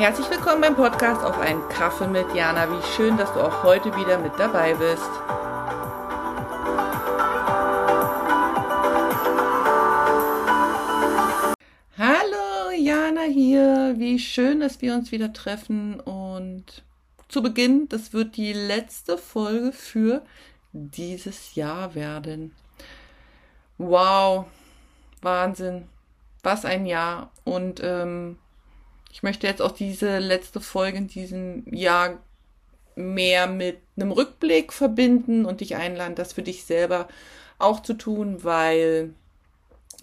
Herzlich willkommen beim Podcast auf einen Kaffee mit Jana. Wie schön, dass du auch heute wieder mit dabei bist. Hallo Jana hier. Wie schön, dass wir uns wieder treffen. Und zu Beginn, das wird die letzte Folge für dieses Jahr werden. Wow, Wahnsinn. Was ein Jahr. Und ähm, ich möchte jetzt auch diese letzte Folge in diesem Jahr mehr mit einem Rückblick verbinden und dich einladen, das für dich selber auch zu tun, weil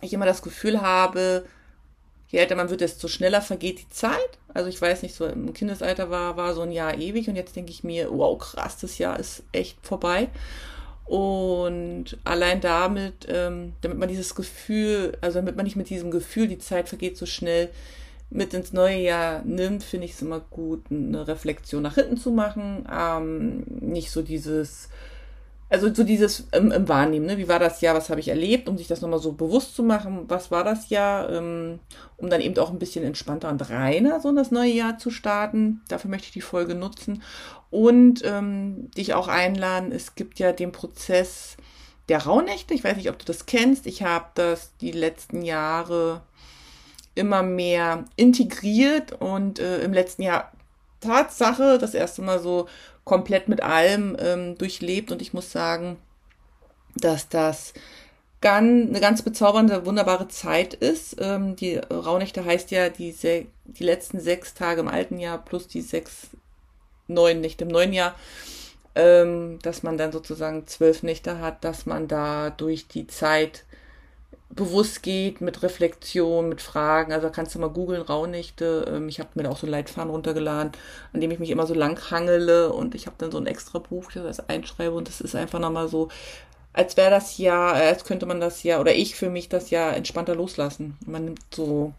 ich immer das Gefühl habe, je älter man wird, desto schneller vergeht die Zeit. Also ich weiß nicht, so im Kindesalter war, war so ein Jahr ewig und jetzt denke ich mir, wow, krass, das Jahr ist echt vorbei. Und allein damit, ähm, damit man dieses Gefühl, also damit man nicht mit diesem Gefühl, die Zeit vergeht so schnell, mit ins neue Jahr nimmt, finde ich es immer gut, eine Reflexion nach hinten zu machen. Ähm, nicht so dieses, also so dieses im, im Wahrnehmen, ne? wie war das Jahr, was habe ich erlebt, um sich das nochmal so bewusst zu machen, was war das Jahr, ähm, um dann eben auch ein bisschen entspannter und reiner so in das neue Jahr zu starten. Dafür möchte ich die Folge nutzen und ähm, dich auch einladen. Es gibt ja den Prozess der Rauhnächte. Ich weiß nicht, ob du das kennst. Ich habe das die letzten Jahre immer mehr integriert und äh, im letzten Jahr Tatsache das erste Mal so komplett mit allem ähm, durchlebt und ich muss sagen, dass das ganz, eine ganz bezaubernde, wunderbare Zeit ist. Ähm, die Rauhnächte heißt ja die, die letzten sechs Tage im alten Jahr plus die sechs neuen Nächte im neuen Jahr, ähm, dass man dann sozusagen zwölf Nächte hat, dass man da durch die Zeit bewusst geht, mit Reflexion, mit Fragen. Also kannst du mal googeln, Rauhnächte. Ähm, ich habe mir da auch so ein Leitfaden runtergeladen, an dem ich mich immer so lang hangele und ich habe dann so ein extra Buch, das ich einschreibe und das ist einfach nochmal so, als wäre das ja, als könnte man das ja, oder ich für mich das ja entspannter loslassen. Man nimmt so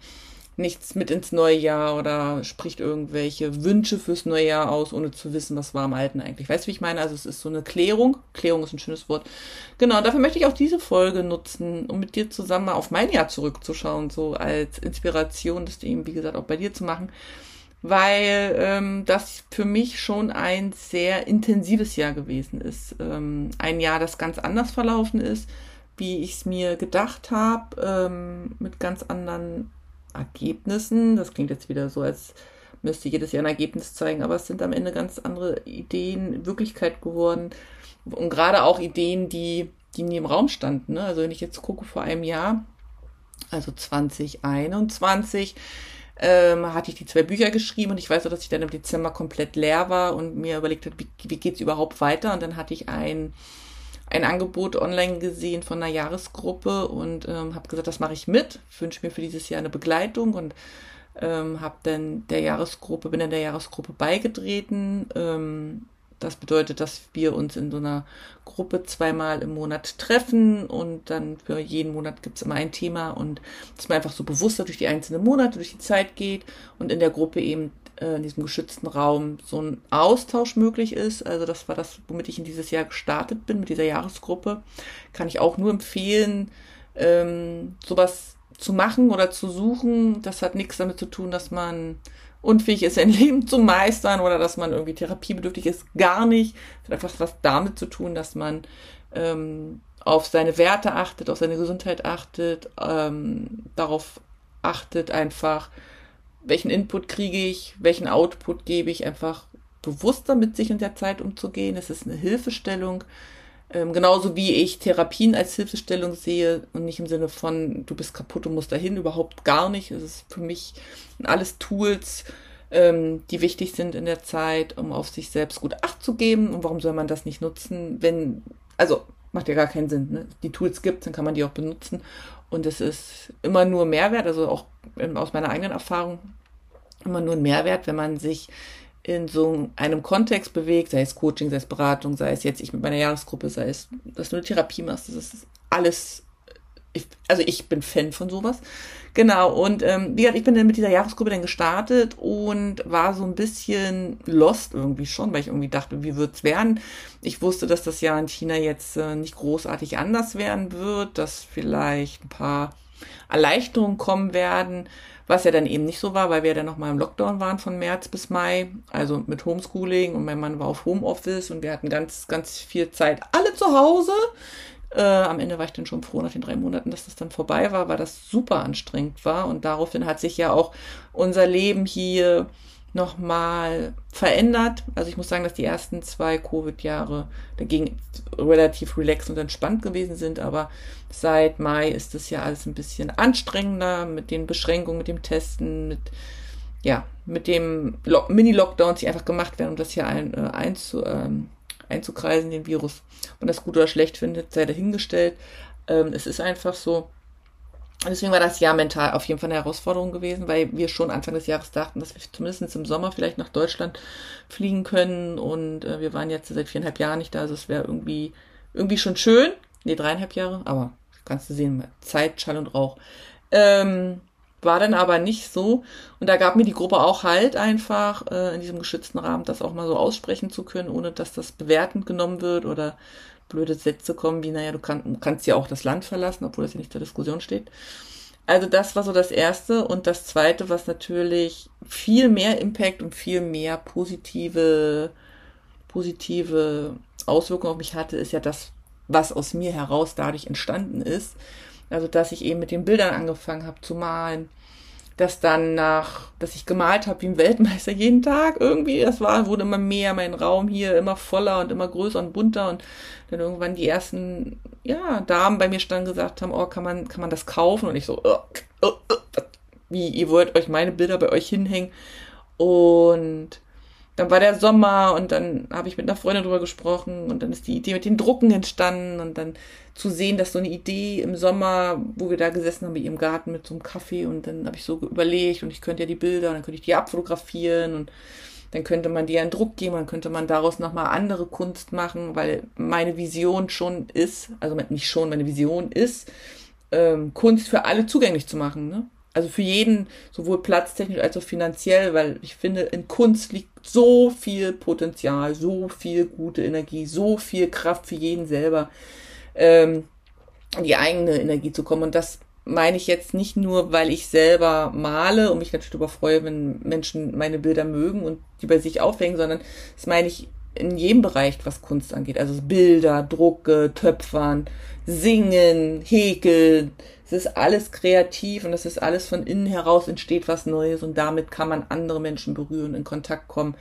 nichts mit ins neue Jahr oder spricht irgendwelche Wünsche fürs neue Jahr aus, ohne zu wissen, was war im Alten eigentlich. Weißt du, wie ich meine? Also es ist so eine Klärung. Klärung ist ein schönes Wort. Genau, dafür möchte ich auch diese Folge nutzen, um mit dir zusammen mal auf mein Jahr zurückzuschauen, so als Inspiration, das eben, wie gesagt, auch bei dir zu machen. Weil ähm, das für mich schon ein sehr intensives Jahr gewesen ist. Ähm, ein Jahr, das ganz anders verlaufen ist, wie ich es mir gedacht habe, ähm, mit ganz anderen Ergebnissen. Das klingt jetzt wieder so, als müsste jedes Jahr ein Ergebnis zeigen, aber es sind am Ende ganz andere Ideen Wirklichkeit geworden. Und gerade auch Ideen, die, die nie im Raum standen. Ne? Also wenn ich jetzt gucke vor einem Jahr, also 2021, ähm, hatte ich die zwei Bücher geschrieben und ich weiß auch, dass ich dann im Dezember komplett leer war und mir überlegt habe, wie, wie geht es überhaupt weiter. Und dann hatte ich ein ein Angebot online gesehen von einer Jahresgruppe und ähm, habe gesagt, das mache ich mit, wünsche mir für dieses Jahr eine Begleitung und ähm, habe dann der Jahresgruppe, bin in der Jahresgruppe beigetreten. Ähm, das bedeutet, dass wir uns in so einer Gruppe zweimal im Monat treffen und dann für jeden Monat gibt's immer ein Thema und dass man einfach so bewusster durch die einzelnen Monate, durch die Zeit geht und in der Gruppe eben äh, in diesem geschützten Raum so ein Austausch möglich ist. Also das war das, womit ich in dieses Jahr gestartet bin, mit dieser Jahresgruppe. Kann ich auch nur empfehlen, ähm, sowas zu machen oder zu suchen. Das hat nichts damit zu tun, dass man unfähig ist, sein Leben zu meistern oder dass man irgendwie therapiebedürftig ist. Gar nicht. Das hat einfach was damit zu tun, dass man ähm, auf seine Werte achtet, auf seine Gesundheit achtet, ähm, darauf achtet einfach, welchen Input kriege ich, welchen Output gebe ich, einfach bewusster mit sich in der Zeit umzugehen. Es ist eine Hilfestellung, ähm, genauso wie ich Therapien als Hilfestellung sehe und nicht im Sinne von, du bist kaputt und musst dahin, überhaupt gar nicht. Es ist für mich alles Tools, ähm, die wichtig sind in der Zeit, um auf sich selbst gut Acht zu geben. Und warum soll man das nicht nutzen, wenn, also macht ja gar keinen Sinn. Ne? Die Tools gibt, dann kann man die auch benutzen. Und es ist immer nur Mehrwert, also auch aus meiner eigenen Erfahrung, immer nur ein Mehrwert, wenn man sich in so einem Kontext bewegt, sei es Coaching, sei es Beratung, sei es jetzt ich mit meiner Jahresgruppe, sei es, dass du eine Therapie machst, das ist alles, ich, also ich bin Fan von sowas. Genau, und ähm, wie gesagt, ich bin dann mit dieser Jahresgruppe dann gestartet und war so ein bisschen lost irgendwie schon, weil ich irgendwie dachte, wie wird's werden? Ich wusste, dass das Jahr in China jetzt äh, nicht großartig anders werden wird, dass vielleicht ein paar Erleichterungen kommen werden, was ja dann eben nicht so war, weil wir dann nochmal im Lockdown waren von März bis Mai, also mit Homeschooling und mein Mann war auf Homeoffice und wir hatten ganz, ganz viel Zeit alle zu Hause. Äh, am Ende war ich dann schon froh nach den drei Monaten, dass das dann vorbei war, weil das super anstrengend war und daraufhin hat sich ja auch unser Leben hier nochmal verändert. Also ich muss sagen, dass die ersten zwei Covid-Jahre dagegen relativ relaxed und entspannt gewesen sind, aber seit Mai ist das ja alles ein bisschen anstrengender mit den Beschränkungen, mit dem Testen, mit ja, mit dem Mini-Lockdowns, die einfach gemacht werden, um das hier ein, äh, einzu, ähm, einzukreisen, den Virus. Und das gut oder schlecht findet, sei dahingestellt. Ähm, es ist einfach so. Deswegen war das Jahr mental auf jeden Fall eine Herausforderung gewesen, weil wir schon Anfang des Jahres dachten, dass wir zumindest im Sommer vielleicht nach Deutschland fliegen können. Und äh, wir waren jetzt seit viereinhalb Jahren nicht da. Also es wäre irgendwie, irgendwie schon schön. Nee, dreieinhalb Jahre, aber kannst du sehen, Zeit, Schall und Rauch. Ähm, war dann aber nicht so. Und da gab mir die Gruppe auch halt einfach, äh, in diesem geschützten Rahmen das auch mal so aussprechen zu können, ohne dass das bewertend genommen wird oder blöde Sätze kommen, wie, naja, du kann, kannst ja auch das Land verlassen, obwohl das ja nicht zur Diskussion steht. Also das war so das Erste. Und das Zweite, was natürlich viel mehr Impact und viel mehr positive, positive Auswirkungen auf mich hatte, ist ja das, was aus mir heraus dadurch entstanden ist. Also dass ich eben mit den Bildern angefangen habe zu malen, dass dann nach, dass ich gemalt habe wie ein Weltmeister jeden Tag irgendwie. Das war, wurde immer mehr, mein Raum hier immer voller und immer größer und bunter und dann irgendwann die ersten, ja, Damen bei mir standen gesagt haben, oh, kann man, kann man das kaufen? Und ich so, oh, oh, oh, wie, ihr wollt euch meine Bilder bei euch hinhängen? Und dann war der Sommer und dann habe ich mit einer Freundin drüber gesprochen und dann ist die Idee mit den Drucken entstanden und dann zu sehen, dass so eine Idee im Sommer, wo wir da gesessen haben bei ihrem Garten mit so einem Kaffee und dann habe ich so überlegt und ich könnte ja die Bilder und dann könnte ich die abfotografieren und dann könnte man die einen Druck geben, dann könnte man daraus nochmal andere Kunst machen, weil meine Vision schon ist, also nicht schon, meine Vision ist, ähm, Kunst für alle zugänglich zu machen. Ne? Also für jeden, sowohl platztechnisch als auch finanziell, weil ich finde, in Kunst liegt so viel Potenzial, so viel gute Energie, so viel Kraft für jeden selber, ähm, die eigene Energie zu kommen. Und das meine ich jetzt nicht nur, weil ich selber male und mich natürlich darüber freue, wenn Menschen meine Bilder mögen und die bei sich aufhängen, sondern das meine ich in jedem Bereich, was Kunst angeht. Also Bilder, Drucke, Töpfern, Singen, Häkeln, es ist alles kreativ und es ist alles von innen heraus entsteht was Neues und damit kann man andere Menschen berühren, in Kontakt kommen,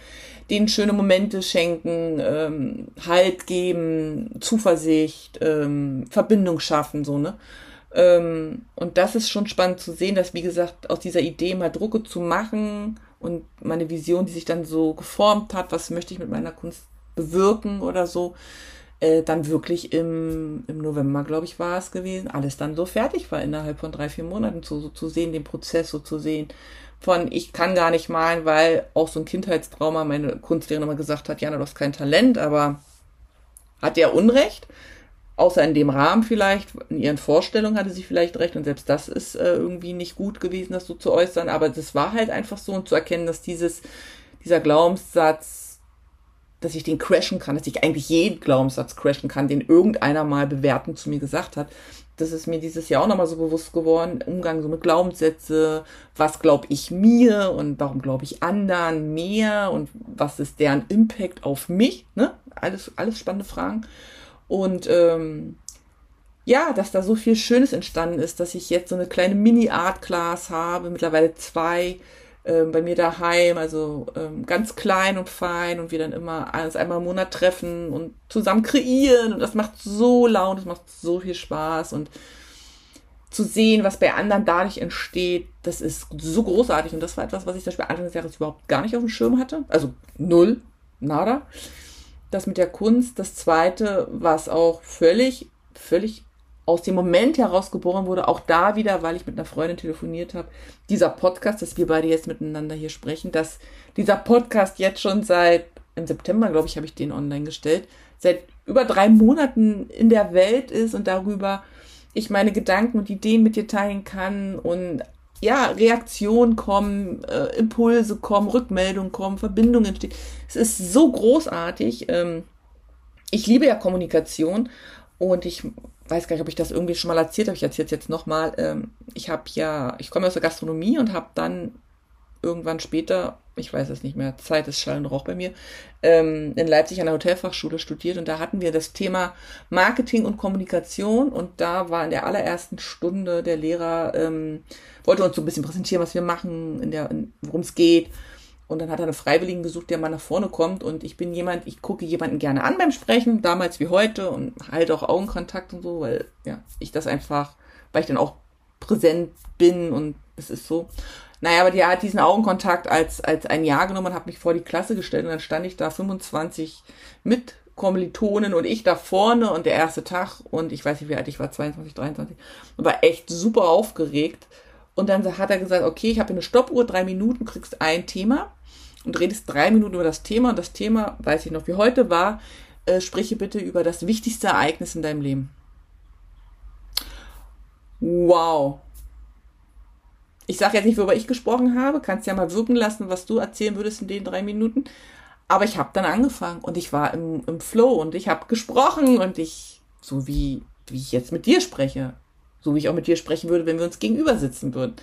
denen schöne Momente schenken, ähm, Halt geben, Zuversicht, ähm, Verbindung schaffen, so, ne? Ähm, und das ist schon spannend zu sehen, dass, wie gesagt, aus dieser Idee mal Drucke zu machen und meine Vision, die sich dann so geformt hat, was möchte ich mit meiner Kunst bewirken oder so, äh, dann wirklich im, im November, glaube ich, war es gewesen, alles dann so fertig war innerhalb von drei, vier Monaten zu, so zu sehen, den Prozess so zu sehen. Von ich kann gar nicht malen, weil auch so ein Kindheitstrauma meine Kunstlehrerin immer gesagt hat, Jana, du hast kein Talent, aber hat er Unrecht? Außer in dem Rahmen vielleicht, in ihren Vorstellungen hatte sie vielleicht recht und selbst das ist äh, irgendwie nicht gut gewesen, das so zu äußern, aber das war halt einfach so und zu erkennen, dass dieses, dieser Glaubenssatz, dass ich den crashen kann, dass ich eigentlich jeden Glaubenssatz crashen kann, den irgendeiner mal bewertend zu mir gesagt hat. Das ist mir dieses Jahr auch nochmal so bewusst geworden. Umgang so mit Glaubenssätze, was glaube ich mir und warum glaube ich anderen mehr und was ist deren Impact auf mich? Ne? Alles, alles spannende Fragen. Und ähm, ja, dass da so viel Schönes entstanden ist, dass ich jetzt so eine kleine Mini-Art-Class habe, mittlerweile zwei, ähm, bei mir daheim, also ähm, ganz klein und fein und wir dann immer alles einmal im Monat treffen und zusammen kreieren und das macht so Laune, das macht so viel Spaß und zu sehen, was bei anderen dadurch entsteht, das ist so großartig und das war etwas, was ich zum Beispiel Anfang des Jahres überhaupt gar nicht auf dem Schirm hatte, also null, nada. Das mit der Kunst, das zweite, was auch völlig, völlig aus dem Moment heraus geboren wurde, auch da wieder, weil ich mit einer Freundin telefoniert habe, dieser Podcast, dass wir beide jetzt miteinander hier sprechen, dass dieser Podcast jetzt schon seit, im September, glaube ich, habe ich den online gestellt, seit über drei Monaten in der Welt ist und darüber ich meine Gedanken und Ideen mit dir teilen kann und ja, Reaktionen kommen, äh, Impulse kommen, Rückmeldungen kommen, Verbindungen entstehen. Es ist so großartig. Ähm, ich liebe ja Kommunikation und ich weiß gar nicht, ob ich das irgendwie schon mal erzählt habe. Ich erzähle es jetzt nochmal. Ähm, ich habe ja, ich komme aus der Gastronomie und habe dann irgendwann später, ich weiß es nicht mehr, Zeit ist Schall und Rauch bei mir, ähm, in Leipzig an der Hotelfachschule studiert und da hatten wir das Thema Marketing und Kommunikation und da war in der allerersten Stunde der Lehrer, ähm, wollte uns so ein bisschen präsentieren, was wir machen, in der, worum es geht. Und dann hat er einen Freiwilligen gesucht, der mal nach vorne kommt. Und ich bin jemand, ich gucke jemanden gerne an beim Sprechen, damals wie heute, und halte auch Augenkontakt und so, weil ja, ich das einfach, weil ich dann auch präsent bin und es ist so. Naja, aber die hat diesen Augenkontakt als, als ein Jahr genommen und hat mich vor die Klasse gestellt und dann stand ich da 25 mit Kommilitonen und ich da vorne und der erste Tag und ich weiß nicht, wie alt ich war, 22, 23 und war echt super aufgeregt. Und dann hat er gesagt, okay, ich habe eine Stoppuhr, drei Minuten, kriegst ein Thema und redest drei Minuten über das Thema. Und das Thema, weiß ich noch wie heute, war, äh, spreche bitte über das wichtigste Ereignis in deinem Leben. Wow. Ich sage jetzt nicht, worüber ich gesprochen habe, kannst ja mal wirken lassen, was du erzählen würdest in den drei Minuten. Aber ich habe dann angefangen und ich war im, im Flow und ich habe gesprochen und ich, so wie, wie ich jetzt mit dir spreche, so wie ich auch mit dir sprechen würde, wenn wir uns gegenüber sitzen würden.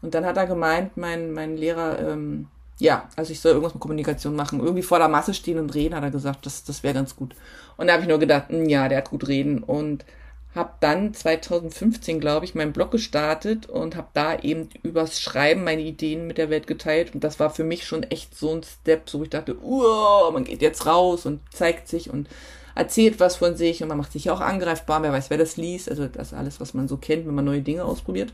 Und dann hat er gemeint, mein, mein Lehrer, ähm, ja, also ich soll irgendwas mit Kommunikation machen. Irgendwie vor der Masse stehen und reden, hat er gesagt, das, das wäre ganz gut. Und da habe ich nur gedacht, mh, hm, ja, der hat gut reden. Und habe dann 2015, glaube ich, meinen Blog gestartet und habe da eben übers Schreiben meine Ideen mit der Welt geteilt. Und das war für mich schon echt so ein Step, so ich dachte, uh, man geht jetzt raus und zeigt sich und erzählt was von sich und man macht sich auch angreifbar. Wer weiß, wer das liest. Also das alles, was man so kennt, wenn man neue Dinge ausprobiert.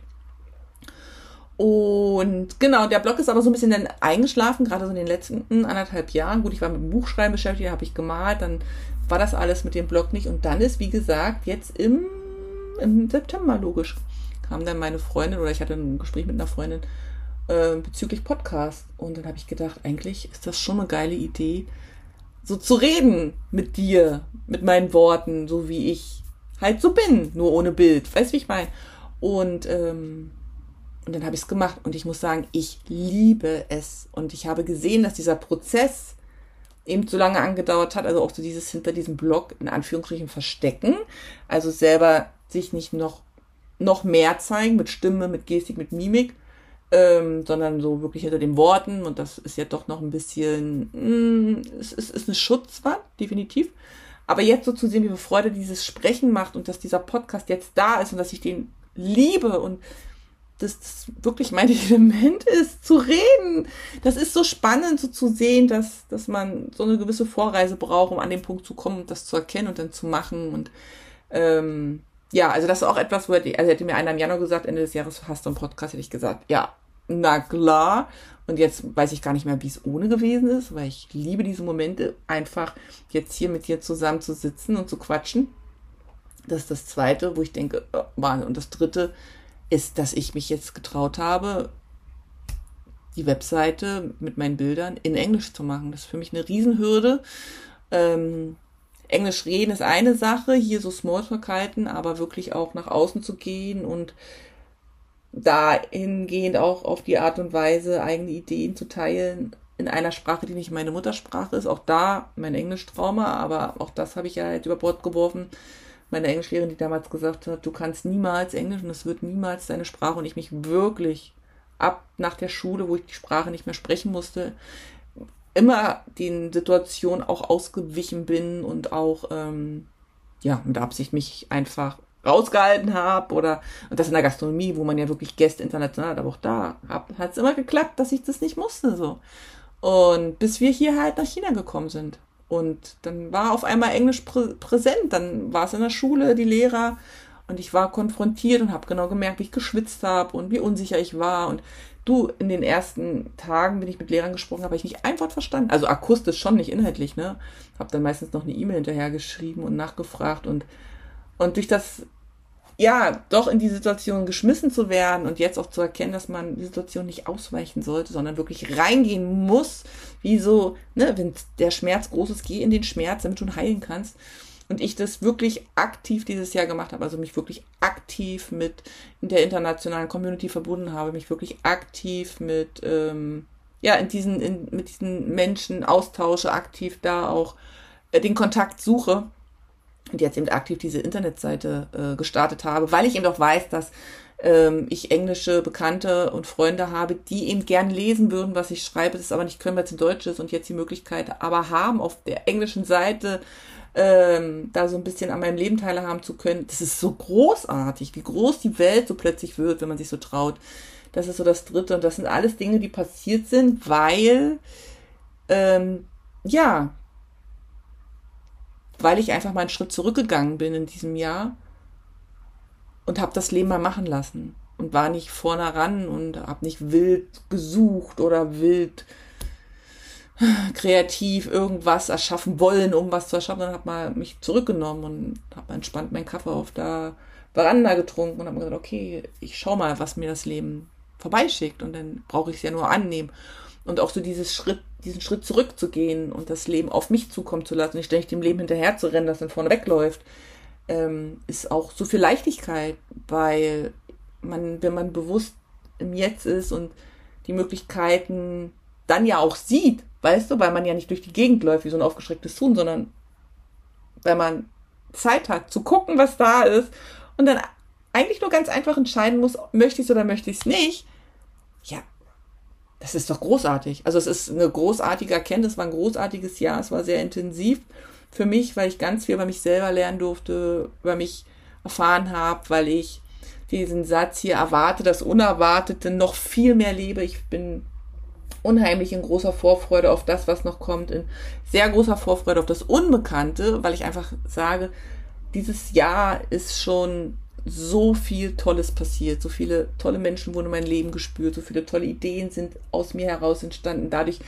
Und genau, der Blog ist aber so ein bisschen dann eingeschlafen, gerade so in den letzten anderthalb Jahren. Gut, ich war mit dem Buchschreiben beschäftigt, habe ich gemalt, dann war das alles mit dem Blog nicht. Und dann ist, wie gesagt, jetzt im, im September logisch, kam dann meine Freundin oder ich hatte ein Gespräch mit einer Freundin äh, bezüglich Podcast. Und dann habe ich gedacht, eigentlich ist das schon eine geile Idee, so zu reden mit dir, mit meinen Worten, so wie ich halt so bin, nur ohne Bild. Weißt du, wie ich meine? Und, ähm, und dann habe ich es gemacht und ich muss sagen, ich liebe es. Und ich habe gesehen, dass dieser Prozess eben so lange angedauert hat, also auch so dieses hinter diesem Blog in Anführungsstrichen verstecken, also selber sich nicht noch, noch mehr zeigen mit Stimme, mit Gestik, mit Mimik, ähm, sondern so wirklich hinter den Worten. Und das ist ja doch noch ein bisschen, mh, mm, es ist, ist eine Schutzwand, definitiv. Aber jetzt so zu sehen, wie viel Freude dieses Sprechen macht und dass dieser Podcast jetzt da ist und dass ich den liebe und dass das wirklich mein Element ist, zu reden. Das ist so spannend, so zu sehen, dass, dass man so eine gewisse Vorreise braucht, um an den Punkt zu kommen, das zu erkennen und dann zu machen. Und ähm, ja, also das ist auch etwas, wo er, also hätte mir einer im Januar gesagt, Ende des Jahres hast du einen Podcast, hätte ich gesagt, ja, na klar. Und jetzt weiß ich gar nicht mehr, wie es ohne gewesen ist, weil ich liebe diese Momente, einfach jetzt hier mit dir zusammen zu sitzen und zu quatschen. Das ist das Zweite, wo ich denke, oh, Wahnsinn. Und das Dritte ist, dass ich mich jetzt getraut habe, die Webseite mit meinen Bildern in Englisch zu machen. Das ist für mich eine Riesenhürde. Ähm, Englisch reden ist eine Sache, hier so Smalltalk halten, aber wirklich auch nach außen zu gehen und dahingehend auch auf die Art und Weise eigene Ideen zu teilen in einer Sprache, die nicht meine Muttersprache ist. Auch da mein Englischtrauma, aber auch das habe ich ja halt über Bord geworfen. Meine Englischlehrerin, die damals gesagt hat, du kannst niemals Englisch und es wird niemals deine Sprache und ich mich wirklich ab nach der Schule, wo ich die Sprache nicht mehr sprechen musste, immer den Situationen auch ausgewichen bin und auch ähm, ja mit Absicht mich einfach rausgehalten habe oder und das in der Gastronomie, wo man ja wirklich Gäste international hat, aber auch da hat es immer geklappt, dass ich das nicht musste so. Und bis wir hier halt nach China gekommen sind. Und dann war auf einmal Englisch prä präsent, dann war es in der Schule, die Lehrer und ich war konfrontiert und habe genau gemerkt, wie ich geschwitzt habe und wie unsicher ich war und du in den ersten Tagen, wenn ich mit Lehrern gesprochen habe, habe ich nicht ein Wort verstanden. Also akustisch schon, nicht inhaltlich, ne? Habe dann meistens noch eine E-Mail hinterher geschrieben und nachgefragt und und durch das ja, doch in die Situation geschmissen zu werden und jetzt auch zu erkennen, dass man die Situation nicht ausweichen sollte, sondern wirklich reingehen muss, wie so, ne, wenn der Schmerz groß ist, geh in den Schmerz, damit du ihn heilen kannst. Und ich das wirklich aktiv dieses Jahr gemacht habe, also mich wirklich aktiv mit der internationalen Community verbunden habe, mich wirklich aktiv mit, ähm, ja, in diesen, in, mit diesen Menschen austausche, aktiv da auch äh, den Kontakt suche und jetzt eben aktiv diese Internetseite äh, gestartet habe, weil ich eben auch weiß, dass ähm, ich englische Bekannte und Freunde habe, die eben gern lesen würden, was ich schreibe, das aber nicht können, weil es in Deutsch ist und jetzt die Möglichkeit aber haben, auf der englischen Seite ähm, da so ein bisschen an meinem Leben teilhaben zu können. Das ist so großartig, wie groß die Welt so plötzlich wird, wenn man sich so traut. Das ist so das Dritte. Und das sind alles Dinge, die passiert sind, weil, ähm, ja, weil ich einfach mal einen Schritt zurückgegangen bin in diesem Jahr und habe das Leben mal machen lassen und war nicht vorne ran und habe nicht wild gesucht oder wild kreativ irgendwas erschaffen wollen, um was zu erschaffen, dann habe mal mich zurückgenommen und habe entspannt meinen Kaffee auf der Veranda getrunken und habe gesagt, okay, ich schau mal, was mir das Leben vorbeischickt und dann brauche ich es ja nur annehmen und auch so dieses Schritt, diesen Schritt zurückzugehen und das Leben auf mich zukommen zu lassen, nicht ständig dem Leben hinterher zu rennen, das dann vorne wegläuft, ähm, ist auch so viel Leichtigkeit, weil man, wenn man bewusst im Jetzt ist und die Möglichkeiten dann ja auch sieht, weißt du, weil man ja nicht durch die Gegend läuft wie so ein aufgeschrecktes Huhn, sondern weil man Zeit hat zu gucken, was da ist und dann eigentlich nur ganz einfach entscheiden muss, möchte ich es oder möchte ich es nicht. Ja, das ist doch großartig. Also es ist eine großartige Erkenntnis, war ein großartiges Jahr, es war sehr intensiv für mich, weil ich ganz viel über mich selber lernen durfte, über mich erfahren habe, weil ich diesen Satz hier erwarte, das Unerwartete noch viel mehr lebe. Ich bin unheimlich in großer Vorfreude auf das, was noch kommt, in sehr großer Vorfreude auf das Unbekannte, weil ich einfach sage, dieses Jahr ist schon so viel Tolles passiert, so viele tolle Menschen wurden in mein Leben gespürt, so viele tolle Ideen sind aus mir heraus entstanden, dadurch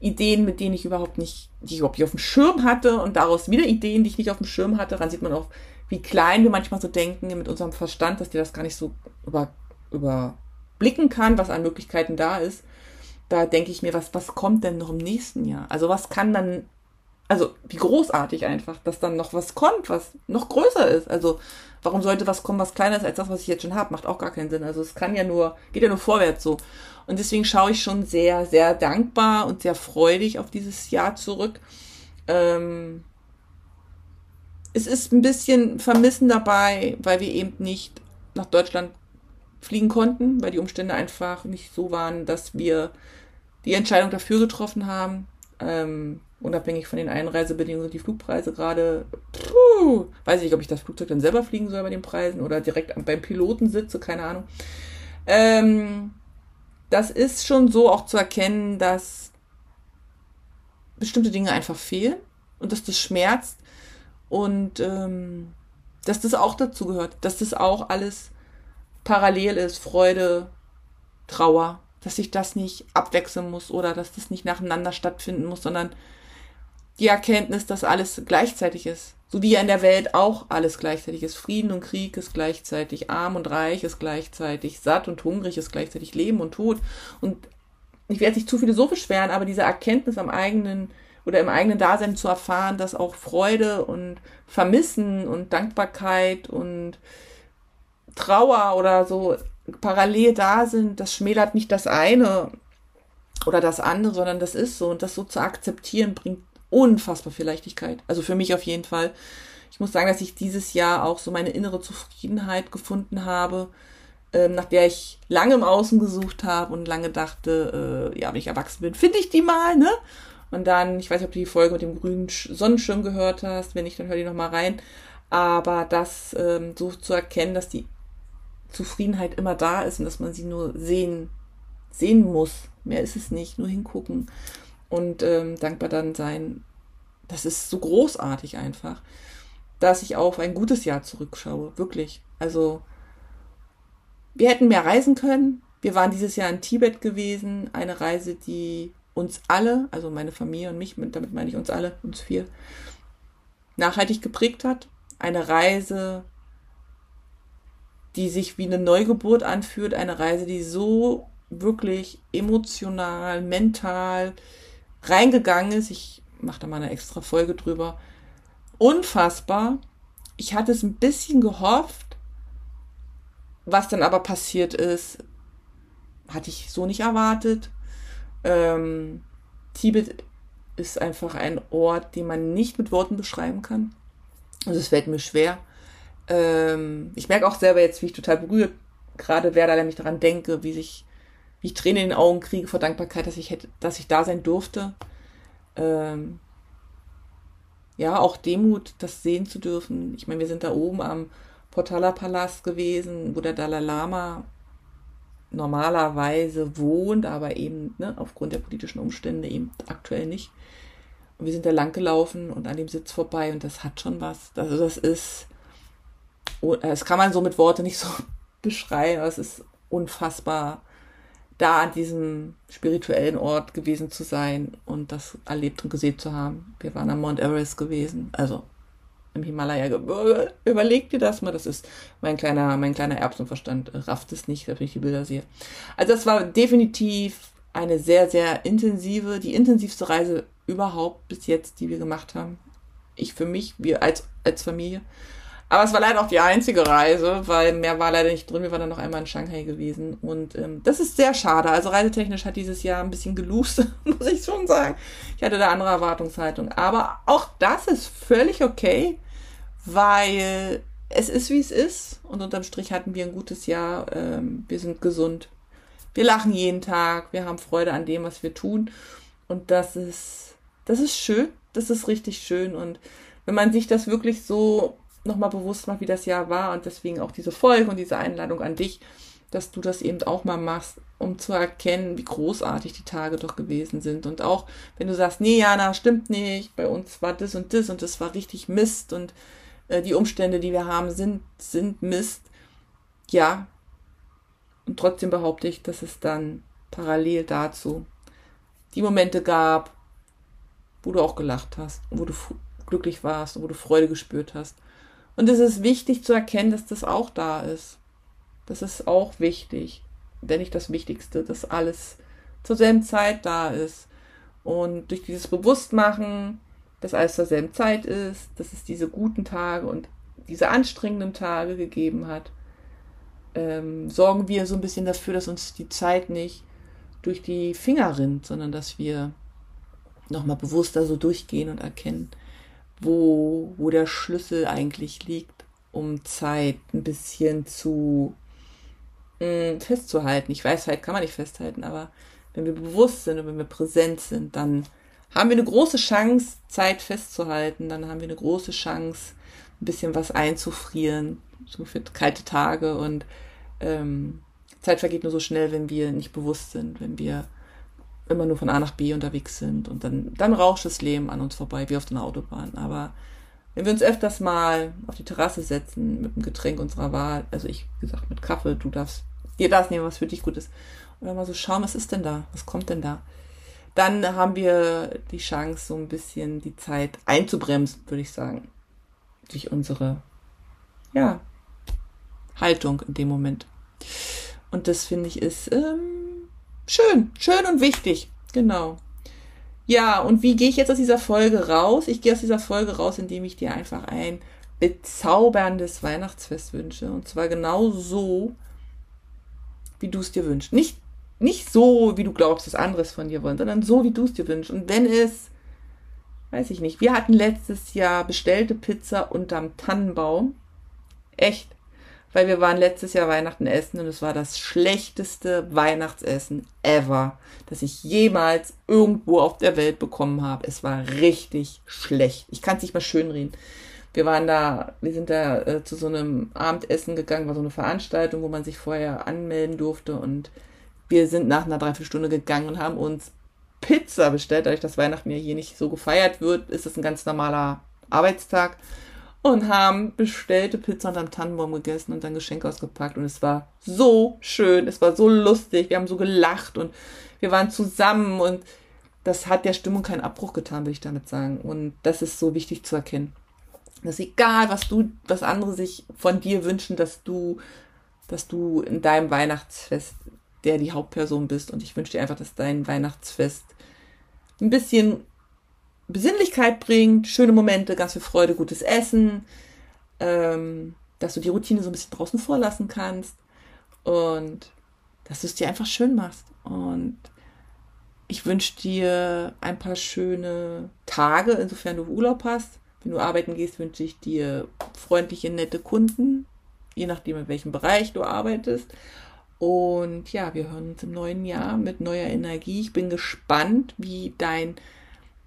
Ideen, mit denen ich überhaupt nicht, die ich überhaupt nicht auf dem Schirm hatte und daraus wieder Ideen, die ich nicht auf dem Schirm hatte. Daran sieht man auch, wie klein wir manchmal so denken mit unserem Verstand, dass dir das gar nicht so über, überblicken kann, was an Möglichkeiten da ist da denke ich mir, was, was kommt denn noch im nächsten Jahr? Also was kann dann, also wie großartig einfach, dass dann noch was kommt, was noch größer ist. Also warum sollte was kommen, was kleiner ist als das, was ich jetzt schon habe? Macht auch gar keinen Sinn. Also es kann ja nur, geht ja nur vorwärts so. Und deswegen schaue ich schon sehr, sehr dankbar und sehr freudig auf dieses Jahr zurück. Ähm, es ist ein bisschen Vermissen dabei, weil wir eben nicht nach Deutschland fliegen konnten, weil die Umstände einfach nicht so waren, dass wir die Entscheidung dafür getroffen haben. Ähm, unabhängig von den Einreisebedingungen sind die Flugpreise gerade, weiß ich nicht, ob ich das Flugzeug dann selber fliegen soll bei den Preisen oder direkt beim Piloten sitze, keine Ahnung. Ähm, das ist schon so auch zu erkennen, dass bestimmte Dinge einfach fehlen und dass das schmerzt und ähm, dass das auch dazu gehört, dass das auch alles parallel ist, Freude, Trauer, dass sich das nicht abwechseln muss oder dass das nicht nacheinander stattfinden muss, sondern die Erkenntnis, dass alles gleichzeitig ist. So wie in der Welt auch alles gleichzeitig ist. Frieden und Krieg ist gleichzeitig, arm und reich ist gleichzeitig, satt und hungrig ist gleichzeitig, Leben und Tod. Und ich werde nicht zu philosophisch werden, aber diese Erkenntnis am eigenen oder im eigenen Dasein zu erfahren, dass auch Freude und Vermissen und Dankbarkeit und Trauer oder so parallel da sind, das schmälert nicht das eine oder das andere, sondern das ist so. Und das so zu akzeptieren, bringt unfassbar viel Leichtigkeit. Also für mich auf jeden Fall. Ich muss sagen, dass ich dieses Jahr auch so meine innere Zufriedenheit gefunden habe, ähm, nach der ich lange im Außen gesucht habe und lange dachte, äh, ja, wenn ich erwachsen bin, finde ich die mal, ne? Und dann, ich weiß nicht, ob du die Folge mit dem grünen Sonnenschirm gehört hast. Wenn nicht, dann hör die nochmal rein. Aber das ähm, so zu erkennen, dass die Zufriedenheit immer da ist und dass man sie nur sehen, sehen muss. Mehr ist es nicht, nur hingucken und ähm, dankbar dann sein. Das ist so großartig einfach, dass ich auf ein gutes Jahr zurückschaue, wirklich. Also wir hätten mehr reisen können. Wir waren dieses Jahr in Tibet gewesen, eine Reise, die uns alle, also meine Familie und mich, damit meine ich uns alle, uns vier, nachhaltig geprägt hat. Eine Reise, die sich wie eine Neugeburt anfühlt, eine Reise, die so wirklich emotional, mental reingegangen ist. Ich mache da mal eine extra Folge drüber. Unfassbar. Ich hatte es ein bisschen gehofft. Was dann aber passiert ist, hatte ich so nicht erwartet. Ähm, Tibet ist einfach ein Ort, den man nicht mit Worten beschreiben kann. Also es fällt mir schwer. Ähm, ich merke auch selber jetzt, wie ich total berührt gerade werde, wenn ich daran denke, wie sich, wie ich Tränen in den Augen kriege vor Dankbarkeit, dass ich hätte, dass ich da sein durfte. Ähm, ja, auch Demut, das sehen zu dürfen. Ich meine, wir sind da oben am Portala Palast gewesen, wo der Dalai Lama normalerweise wohnt, aber eben ne, aufgrund der politischen Umstände eben aktuell nicht. Und wir sind da lang gelaufen und an dem Sitz vorbei und das hat schon was. Also das ist, oh, das kann man so mit Worten nicht so beschreiben, aber es ist unfassbar, da an diesem spirituellen Ort gewesen zu sein und das erlebt und gesehen zu haben. Wir waren am Mount Everest gewesen, also im Himalaya-Gebirge. Überleg dir das mal, das ist mein kleiner, mein kleiner Erbsenverstand rafft es nicht, wenn ich die Bilder sehe. Also das war definitiv eine sehr, sehr intensive, die intensivste Reise überhaupt bis jetzt, die wir gemacht haben. Ich für mich, wir als, als Familie. Aber es war leider auch die einzige Reise, weil mehr war leider nicht drin. Wir waren dann noch einmal in Shanghai gewesen. Und ähm, das ist sehr schade. Also reisetechnisch hat dieses Jahr ein bisschen gelust, muss ich schon sagen. Ich hatte da andere Erwartungshaltung. Aber auch das ist völlig okay, weil es ist, wie es ist. Und unterm Strich hatten wir ein gutes Jahr. Ähm, wir sind gesund. Wir lachen jeden Tag. Wir haben Freude an dem, was wir tun. Und das ist, das ist schön. Das ist richtig schön. Und wenn man sich das wirklich so nochmal bewusst macht, wie das Jahr war und deswegen auch diese Folge und diese Einladung an dich, dass du das eben auch mal machst, um zu erkennen, wie großartig die Tage doch gewesen sind. Und auch wenn du sagst, nee, Jana, stimmt nicht, bei uns war das und das und das war richtig Mist und äh, die Umstände, die wir haben, sind, sind Mist. Ja. Und trotzdem behaupte ich, dass es dann parallel dazu die Momente gab, wo du auch gelacht hast, wo du glücklich warst wo du Freude gespürt hast. Und es ist wichtig zu erkennen, dass das auch da ist. Das ist auch wichtig, wenn nicht das Wichtigste, dass alles zur selben Zeit da ist. Und durch dieses Bewusstmachen, dass alles zur selben Zeit ist, dass es diese guten Tage und diese anstrengenden Tage gegeben hat, ähm, sorgen wir so ein bisschen dafür, dass uns die Zeit nicht durch die Finger rinnt, sondern dass wir nochmal bewusster so durchgehen und erkennen, wo, wo der Schlüssel eigentlich liegt, um Zeit ein bisschen zu mh, mm, festzuhalten. Ich weiß, Zeit kann man nicht festhalten, aber wenn wir bewusst sind und wenn wir präsent sind, dann haben wir eine große Chance, Zeit festzuhalten. Dann haben wir eine große Chance, ein bisschen was einzufrieren, so für kalte Tage. Und ähm, Zeit vergeht nur so schnell, wenn wir nicht bewusst sind, wenn wir immer nur von A nach B unterwegs sind und dann, dann rauscht das Leben an uns vorbei, wie auf der Autobahn. Aber wenn wir uns öfters mal auf die Terrasse setzen mit einem Getränk unserer Wahl, also ich, wie gesagt, mit Kaffee, du darfst dir das nehmen, was für dich gut ist, und dann mal so schauen, was ist denn da, was kommt denn da, dann haben wir die Chance, so ein bisschen die Zeit einzubremsen, würde ich sagen, durch unsere, ja, Haltung in dem Moment. Und das finde ich ist ähm, schön, schön und wichtig. Genau. Ja, und wie gehe ich jetzt aus dieser Folge raus? Ich gehe aus dieser Folge raus, indem ich dir einfach ein bezauberndes Weihnachtsfest wünsche. Und zwar genau so, wie du es dir wünschst. Nicht, nicht so, wie du glaubst, dass andere es von dir wollen, sondern so, wie du es dir wünschst. Und wenn es, weiß ich nicht, wir hatten letztes Jahr bestellte Pizza unterm Tannenbaum. Echt weil wir waren letztes Jahr Weihnachten essen und es war das schlechteste Weihnachtsessen ever, das ich jemals irgendwo auf der Welt bekommen habe. Es war richtig schlecht. Ich kann es nicht mal schön reden. Wir waren da, wir sind da äh, zu so einem Abendessen gegangen, war so eine Veranstaltung, wo man sich vorher anmelden durfte und wir sind nach einer Dreiviertelstunde gegangen und haben uns Pizza bestellt, dadurch, dass Weihnachten ja hier nicht so gefeiert wird, ist es ein ganz normaler Arbeitstag und haben bestellte Pizza unterm Tannenbaum gegessen und dann Geschenke ausgepackt. Und es war so schön, es war so lustig, wir haben so gelacht und wir waren zusammen und das hat der Stimmung keinen Abbruch getan, würde ich damit sagen. Und das ist so wichtig zu erkennen. Dass egal, was du, was andere sich von dir wünschen, dass du, dass du in deinem Weihnachtsfest der die Hauptperson bist. Und ich wünsche dir einfach, dass dein Weihnachtsfest ein bisschen Besinnlichkeit bringt, schöne Momente, ganz viel Freude, gutes Essen, ähm, dass du die Routine so ein bisschen draußen vorlassen kannst und dass du es dir einfach schön machst. Und ich wünsche dir ein paar schöne Tage, insofern du Urlaub hast. Wenn du arbeiten gehst, wünsche ich dir freundliche, nette Kunden, je nachdem, in welchem Bereich du arbeitest. Und ja, wir hören uns im neuen Jahr mit neuer Energie. Ich bin gespannt, wie dein,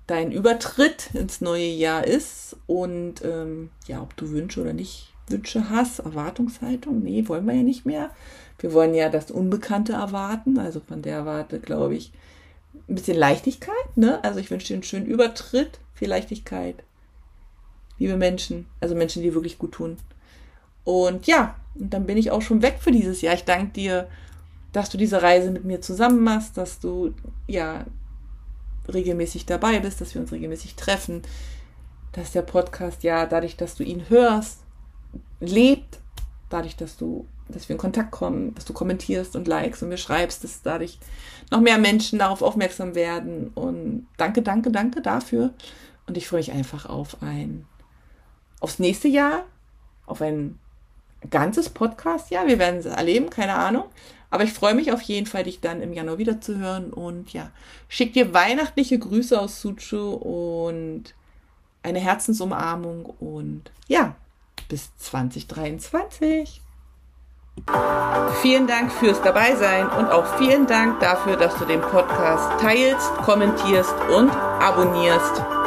dein Übertritt ins neue Jahr ist und ähm, ja, ob du Wünsche oder nicht Wünsche hast, Erwartungshaltung. Nee, wollen wir ja nicht mehr. Wir wollen ja das Unbekannte erwarten. Also von der Warte, glaube ich, ein bisschen Leichtigkeit. Ne? Also ich wünsche dir einen schönen Übertritt, viel Leichtigkeit. Liebe Menschen, also Menschen, die wirklich gut tun. Und ja, und dann bin ich auch schon weg für dieses Jahr. Ich danke dir, dass du diese Reise mit mir zusammen machst, dass du ja regelmäßig dabei bist, dass wir uns regelmäßig treffen, dass der Podcast ja dadurch, dass du ihn hörst, lebt, dadurch, dass du, dass wir in Kontakt kommen, dass du kommentierst und likest und mir schreibst, dass dadurch noch mehr Menschen darauf aufmerksam werden. Und danke, danke, danke dafür. Und ich freue mich einfach auf ein, aufs nächste Jahr, auf ein ganzes Podcast. Ja, wir werden es erleben, keine Ahnung. Aber ich freue mich auf jeden Fall, dich dann im Januar wieder zu hören. Und ja, schick dir weihnachtliche Grüße aus Suchu und eine Herzensumarmung. Und ja, bis 2023. Vielen Dank fürs Dabeisein und auch vielen Dank dafür, dass du den Podcast teilst, kommentierst und abonnierst.